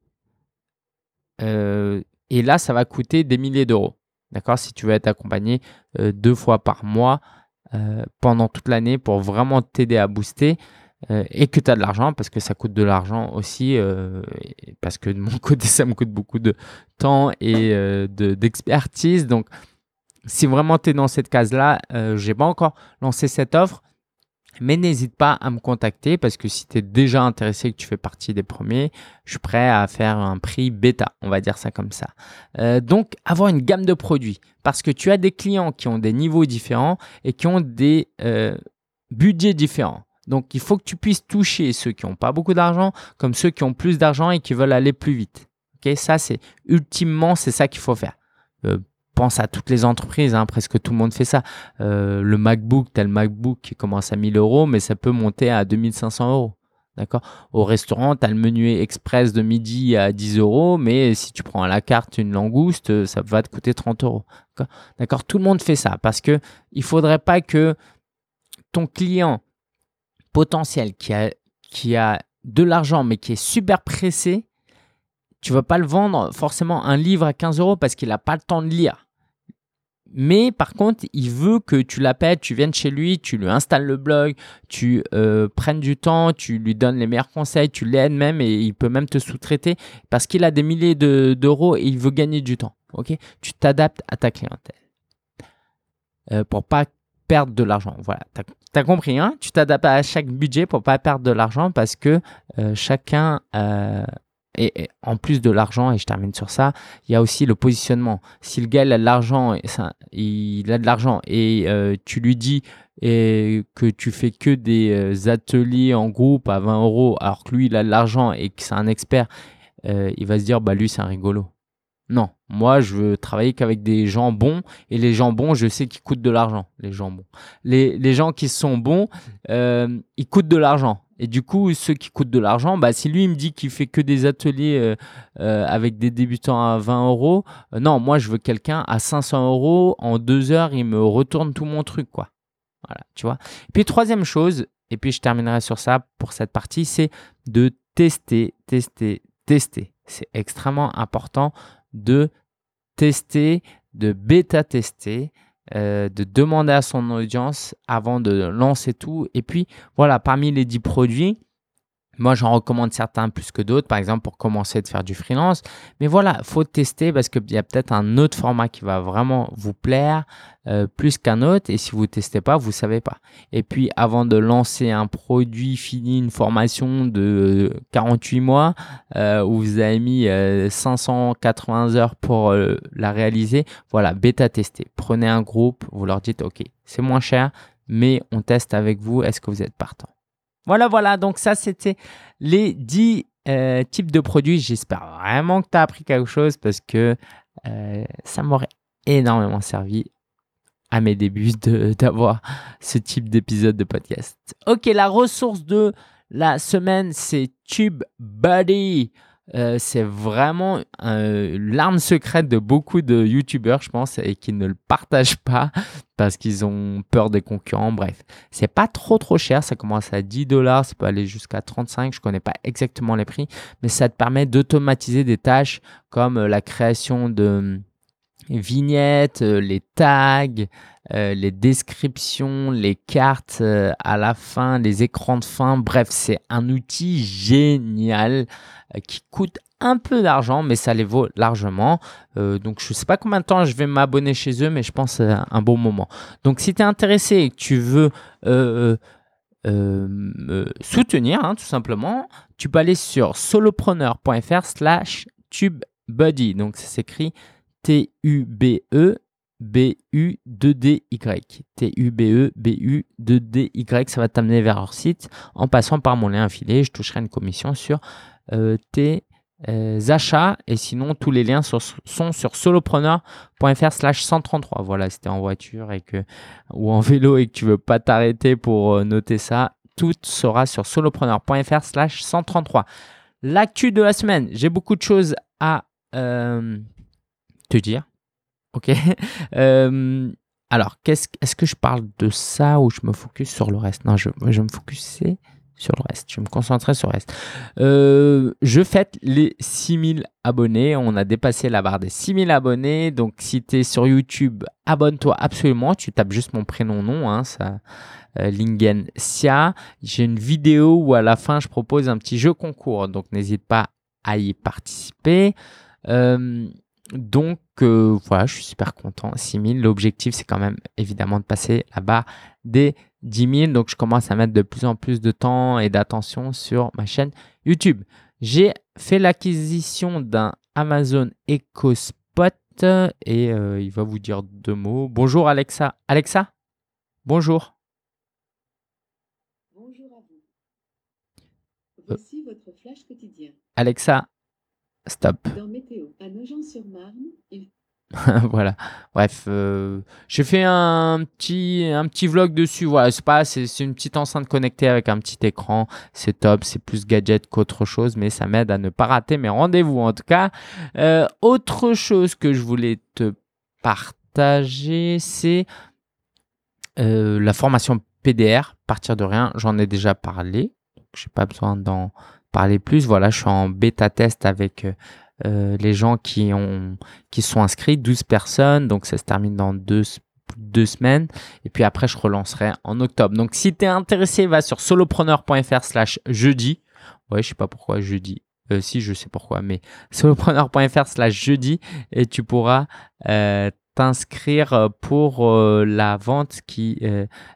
Euh, et là, ça va coûter des milliers d'euros. D'accord? Si tu veux être accompagné euh, deux fois par mois pendant toute l'année pour vraiment t'aider à booster. et que tu as de l'argent, parce que ça coûte de l'argent aussi, parce que de mon côté, ça me coûte beaucoup de temps et d'expertise. Donc, si vraiment tu es dans cette case-là, euh, je n'ai pas encore lancé cette offre, mais n'hésite pas à me contacter parce que si tu es déjà intéressé et que tu fais partie des premiers, je suis prêt à faire un prix bêta, on va dire ça comme ça. Euh, donc, avoir une gamme de produits parce que tu as des clients qui ont des niveaux différents et qui ont des euh, budgets différents. Donc, il faut que tu puisses toucher ceux qui n'ont pas beaucoup d'argent comme ceux qui ont plus d'argent et qui veulent aller plus vite. Ok, ça, c'est ultimement, c'est ça qu'il faut faire pense à toutes les entreprises, hein, presque tout le monde fait ça. Euh, le MacBook, tel MacBook qui commence à 1000 euros, mais ça peut monter à 2500 euros. D'accord? Au restaurant, tu as le menu express de midi à 10 euros, mais si tu prends à la carte une langouste, ça va te coûter 30 euros. D'accord Tout le monde fait ça parce que il faudrait pas que ton client potentiel qui a, qui a de l'argent mais qui est super pressé, tu vas pas le vendre forcément un livre à 15 euros parce qu'il n'a pas le temps de lire. Mais par contre, il veut que tu l'appelles, tu viennes chez lui, tu lui installes le blog, tu euh, prennes du temps, tu lui donnes les meilleurs conseils, tu l'aides même et il peut même te sous-traiter parce qu'il a des milliers d'euros et il veut gagner du temps. Tu t'adaptes à ta clientèle euh, pour pas perdre de l'argent. Voilà, tu as, compris, hein? Tu t'adaptes à chaque budget pour pas perdre de l'argent parce que euh, chacun et, en plus de l'argent, et je termine sur ça, il y a aussi le positionnement. Si le gars a de l'argent, il a de l'argent et euh, tu lui dis que tu fais que des euh, ateliers en groupe à 20 euros, alors que lui il a de l'argent et que c'est un expert, euh, il va se dire bah lui c'est un rigolo. Non, moi je veux travailler qu'avec des gens bons et les gens bons, je sais qu'ils coûtent de l'argent. Les gens bons, les, les gens qui sont bons, ils coûtent de l'argent. Et du coup, ceux qui coûtent de l'argent, bah, si lui il me dit qu'il fait que des ateliers euh, euh, avec des débutants à 20 euros, euh, non, moi je veux quelqu'un à 500 euros en deux heures, il me retourne tout mon truc, quoi. Voilà, tu vois. Et puis troisième chose, et puis je terminerai sur ça pour cette partie, c'est de tester, tester, tester. C'est extrêmement important de tester, de bêta-tester. Euh, de demander à son audience avant de lancer tout. Et puis, voilà, parmi les 10 produits, moi, j'en recommande certains plus que d'autres, par exemple pour commencer de faire du freelance. Mais voilà, faut tester parce qu'il y a peut-être un autre format qui va vraiment vous plaire euh, plus qu'un autre. Et si vous testez pas, vous savez pas. Et puis, avant de lancer un produit fini, une formation de 48 mois euh, où vous avez mis 580 euh, heures pour la réaliser, voilà, bêta tester. Prenez un groupe, vous leur dites, ok, c'est moins cher, mais on teste avec vous. Est-ce que vous êtes partant? Voilà, voilà. Donc ça, c'était les 10 euh, types de produits. J'espère vraiment que tu as appris quelque chose parce que euh, ça m'aurait énormément servi à mes débuts d'avoir ce type d'épisode de podcast. Ok, la ressource de la semaine, c'est TubeBuddy. Euh, c'est vraiment euh, l'arme secrète de beaucoup de youtubeurs, je pense, et qui ne le partagent pas parce qu'ils ont peur des concurrents. Bref, c'est pas trop trop cher. Ça commence à 10 dollars, ça peut aller jusqu'à 35. Je connais pas exactement les prix, mais ça te permet d'automatiser des tâches comme euh, la création de vignettes, les tags, les descriptions, les cartes à la fin, les écrans de fin. Bref, c'est un outil génial euh, qui coûte un peu d'argent, mais ça les vaut largement. Euh, donc je ne sais pas combien de temps je vais m'abonner chez eux, mais je pense euh, un bon moment. Donc si tu es intéressé et que tu veux soutenir, hein, tout simplement, tu peux aller sur solopreneur.fr slash tube Buddy. Donc ça s'écrit T-U-B-E B-U-2-D-Y. T-U-B-E-B-U-2-D-Y. Ça va t'amener vers leur site en passant par mon lien affilié. Je toucherai une commission sur euh, tes euh, achats. Et sinon, tous les liens sont, sur solopreneur.fr slash 133. Voilà, si tu es en voiture et que, ou en vélo et que tu veux pas t'arrêter pour euh, noter ça, tout sera sur solopreneur.fr slash 133. L'actu de la semaine, j'ai beaucoup de choses à te dire. Ok? Euh, alors, est-ce que je parle de ça ou je me focus sur le reste? Non, je, je me focuser sur le reste. Je me concentrer sur le reste. Euh, je fête les 6000 abonnés. On a dépassé la barre des 6000 abonnés. Donc, si tu es sur YouTube, abonne-toi absolument. Tu tapes juste mon prénom, nom, hein, ça, euh, Lingen Sia. J'ai une vidéo où à la fin, je propose un petit jeu concours. Donc, n'hésite pas à y participer. Euh, donc euh, voilà, je suis super content. 6000. L'objectif, c'est quand même évidemment de passer la barre des 10 000. Donc je commence à mettre de plus en plus de temps et d'attention sur ma chaîne YouTube. J'ai fait l'acquisition d'un Amazon EcoSpot et euh, il va vous dire deux mots. Bonjour Alexa. Alexa Bonjour. Bonjour à vous. Voici votre flash quotidien. Alexa, Stop. Dans Météo, à Nogent-sur-Marne, voilà. Bref, euh, j'ai fait un petit, un petit vlog dessus. Voilà, c'est pas, c'est, une petite enceinte connectée avec un petit écran. C'est top. C'est plus gadget qu'autre chose, mais ça m'aide à ne pas rater mes rendez-vous. En tout cas, euh, autre chose que je voulais te partager, c'est euh, la formation PDR. Partir de rien, j'en ai déjà parlé. Je n'ai pas besoin d'en parler plus. Voilà, je suis en bêta test avec euh, euh, les gens qui ont qui sont inscrits, 12 personnes, donc ça se termine dans deux, deux semaines. Et puis après, je relancerai en octobre. Donc si tu es intéressé, va sur solopreneur.fr slash jeudi. Ouais, je sais pas pourquoi jeudi. Euh, si, je sais pourquoi, mais solopreneur.fr slash jeudi et tu pourras t'inscrire pour la vente qui,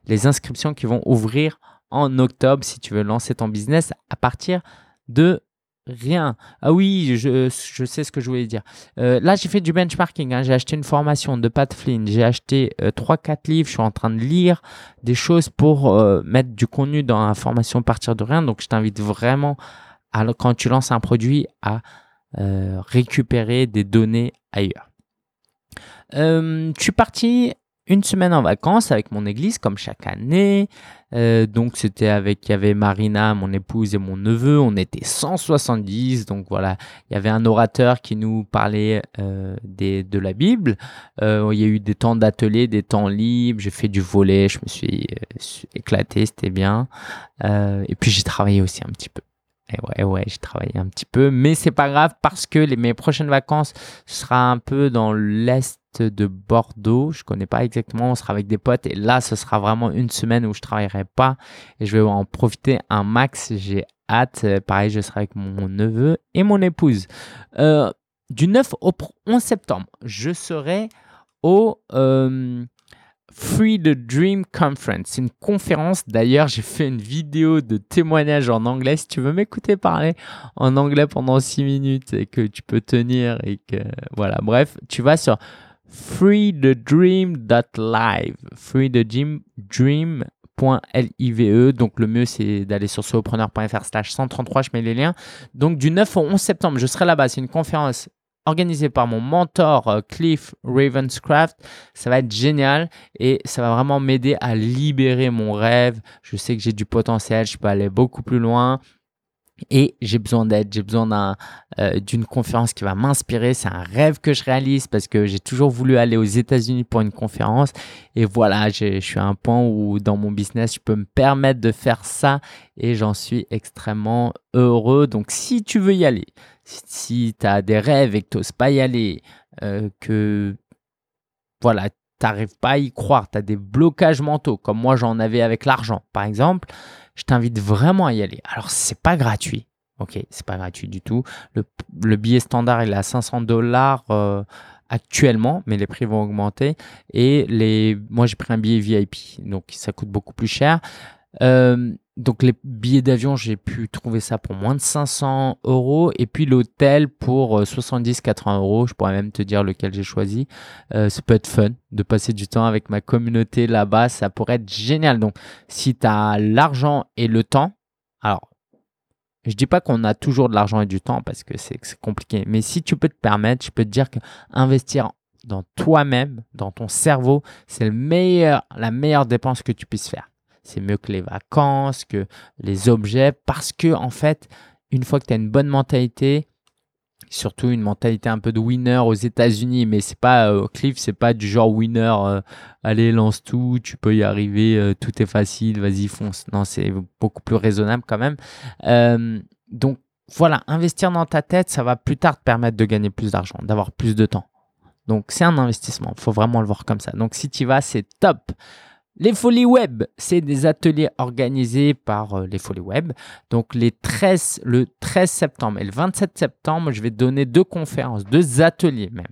les inscriptions qui vont ouvrir en octobre si tu veux lancer ton business à partir de rien. Ah oui, je, je, sais ce que je voulais dire. Euh, là, j'ai fait du benchmarking. Hein. J'ai acheté une formation de Pat Flynn. J'ai acheté euh, 3-4 livres. Je suis en train de lire des choses pour euh, mettre du contenu dans la formation partir de rien. Donc, je t'invite vraiment, à, quand tu lances un produit, à euh, récupérer des données ailleurs. je suis parti une semaine en vacances avec mon église, comme chaque année. Euh, donc c'était avec, il y avait Marina, mon épouse et mon neveu, on était 170, donc voilà, il y avait un orateur qui nous parlait euh, des, de la Bible, euh, il y a eu des temps d'atelier, des temps libres, j'ai fait du volet, je me suis éclaté, c'était bien, et puis j'ai travaillé aussi un petit peu. Et ouais, ouais, j'ai travaillé un petit peu, mais c'est pas grave parce que mes prochaines vacances sera un peu dans l'est de Bordeaux. Je connais pas exactement. On sera avec des potes et là, ce sera vraiment une semaine où je travaillerai pas et je vais en profiter un max. J'ai hâte. Pareil, je serai avec mon neveu et mon épouse. Euh, du 9 au 11 septembre, je serai au euh, Free the Dream Conference. C'est une conférence. D'ailleurs, j'ai fait une vidéo de témoignage en anglais. Si tu veux m'écouter parler en anglais pendant 6 minutes et que tu peux tenir et que voilà. Bref, tu vas sur freethedream.live. freethedream.live. Donc le mieux c'est d'aller sur solopreneur.fr slash 133, je mets les liens. Donc du 9 au 11 septembre, je serai là-bas. C'est une conférence organisée par mon mentor euh, Cliff Ravenscraft. Ça va être génial et ça va vraiment m'aider à libérer mon rêve. Je sais que j'ai du potentiel, je peux aller beaucoup plus loin. Et j'ai besoin d'aide, j'ai besoin euh, d'une conférence qui va m'inspirer. C'est un rêve que je réalise parce que j'ai toujours voulu aller aux États-Unis pour une conférence. Et voilà, je suis à un point où dans mon business, je peux me permettre de faire ça et j'en suis extrêmement heureux. Donc si tu veux y aller, si, tu as des rêves et que tu n'oses pas y aller, euh, que voilà, tu n'arrives pas à y croire, tu as des blocages mentaux, comme moi j'en avais avec l'argent par exemple, je t'invite vraiment à y aller. Alors, c'est pas gratuit. Ok, c'est pas gratuit du tout. Le, billet standard, il est à 500 dollars euh, actuellement, mais les prix vont augmenter. Et les, moi, j'ai pris un billet VIP, donc ça coûte beaucoup plus cher. Euh, donc les billets d'avion, j'ai pu trouver ça pour moins de 500 euros. Et puis l'hôtel pour 70-80 euh, euros. Je pourrais même te dire lequel j'ai choisi. Euh, ça peut être fun de passer du temps avec ma communauté là-bas. Ça pourrait être génial. Donc si tu as l'argent et le temps, alors je dis pas qu'on a toujours de l'argent et du temps parce que c'est compliqué. Mais si tu peux te permettre, je peux te dire qu'investir dans toi-même, dans ton cerveau, c'est le meilleur, la meilleure dépense que tu puisses faire c'est mieux que les vacances, que les objets, parce que en fait, une fois que tu as une bonne mentalité, surtout une mentalité un peu de winner aux États-Unis, mais c'est pas euh, Cliff, c'est pas du genre winner. Euh, allez, lance tout, tu peux y arriver, euh, tout est facile, vas-y fonce. Non, c'est beaucoup plus raisonnable quand même. donc voilà, investir dans ta tête, ça va plus tard te permettre de gagner plus d'argent, d'avoir plus de temps. Donc c'est un investissement, faut vraiment le voir comme ça. Donc si tu vas, c'est top. Les Folies Web, c'est des ateliers organisés par euh, les Folies Web. Donc les 13, le 13 septembre et le 27 septembre, je vais donner deux conférences, deux ateliers même.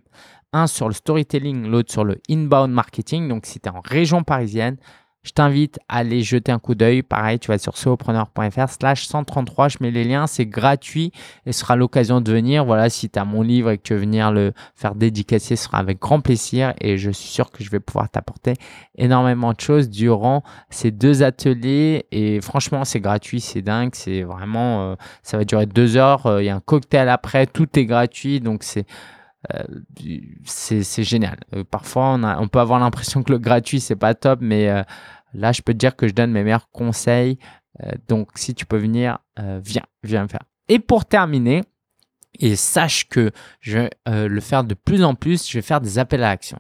Un sur le storytelling, l'autre sur le inbound marketing. Donc si en région parisienne, je t'invite à aller jeter un coup d'œil. Pareil, tu vas sur solopreneur.fr slash 133. Je mets les liens, c'est gratuit et ce sera l'occasion de venir. Voilà, si tu as mon livre et que tu veux venir le faire dédicacer, ce sera avec grand plaisir et je suis sûr que je vais pouvoir t'apporter énormément de choses durant ces deux ateliers. Et franchement, c'est gratuit, c'est dingue. C'est vraiment, euh, ça va durer deux heures. Euh, il y a un cocktail après, tout est gratuit. Donc, c'est c'est génial. parfois, on, peut avoir l'impression que le gratuit, c'est pas top, mais Là, je peux te dire que je donne mes meilleurs conseils. Euh, donc, si tu peux venir, euh, viens, viens me faire. Et pour terminer, et sache que je vais euh, le faire de plus en plus, je vais faire des appels à l'action.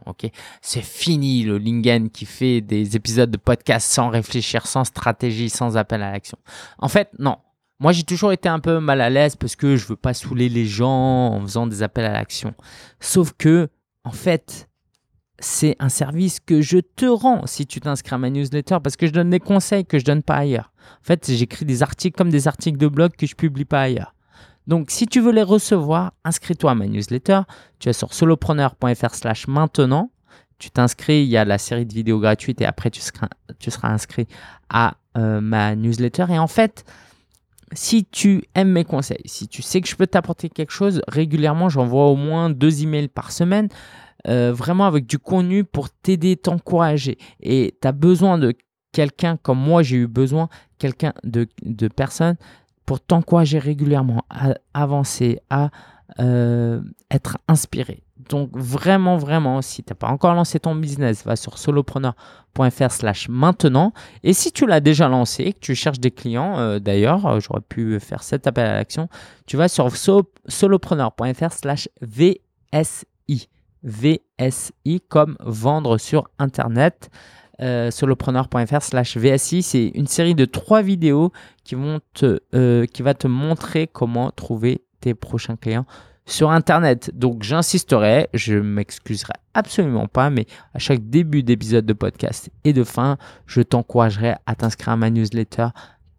C'est fini le Lingen qui fait des épisodes de podcast sans réfléchir, sans stratégie, sans appel à l'action. En fait, non. Moi, j'ai toujours été un peu mal à l'aise parce que je veux pas saouler les gens en faisant des appels à l'action. Sauf que, en fait, c'est un service que je te rends si tu t'inscris à ma newsletter parce que je donne des conseils que je donne pas ailleurs. En fait, j'écris des articles comme des articles de blog que je publie pas ailleurs. Donc, si tu veux les recevoir, inscris-toi à ma newsletter. Tu es sur solopreneur.fr/slash maintenant. Tu t'inscris, il y a la série de vidéos gratuites et après tu seras, inscrit à euh, ma newsletter. Et en fait, si tu aimes mes conseils, si tu sais que je peux t'apporter quelque chose, régulièrement, j'envoie au moins deux emails par semaine. Euh, vraiment avec du contenu pour t'aider, t'encourager. Et tu as besoin de quelqu'un comme moi, j'ai eu besoin, quelqu'un de, de pour t'encourager régulièrement à avancer, à euh, être inspiré. Donc vraiment, vraiment, si tu n'as pas encore lancé ton business, va sur solopreneur.fr slash maintenant. Et si tu l'as déjà lancé, que tu cherches des clients, euh, d'ailleurs, j'aurais pu faire cet appel à l'action, tu vas sur solopreneur.fr slash VSI. VSI comme vendre sur Internet. Euh, solopreneur.fr slash VSI, c'est une série de trois vidéos qui, vont euh, qui va te montrer comment trouver tes prochains clients sur Internet. Donc j'insisterai, je m'excuserai absolument pas, mais à chaque début d'épisode de podcast et de fin, je t'encouragerai à t'inscrire à ma newsletter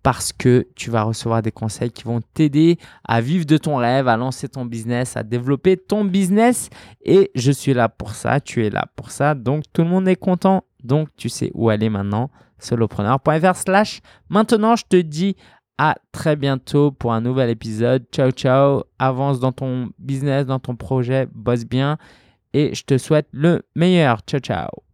parce que tu vas recevoir des conseils qui vont t'aider à vivre de ton rêve, à lancer ton business, à développer ton business. Et je suis là pour ça, tu es là pour ça. Donc tout le monde est content. Donc tu sais où aller maintenant. solopreneur.fr slash. Maintenant, je te dis à très bientôt pour un nouvel épisode. Ciao, ciao. Avance dans ton business, dans ton projet. Bosse bien. Et je te souhaite le meilleur. Ciao, ciao.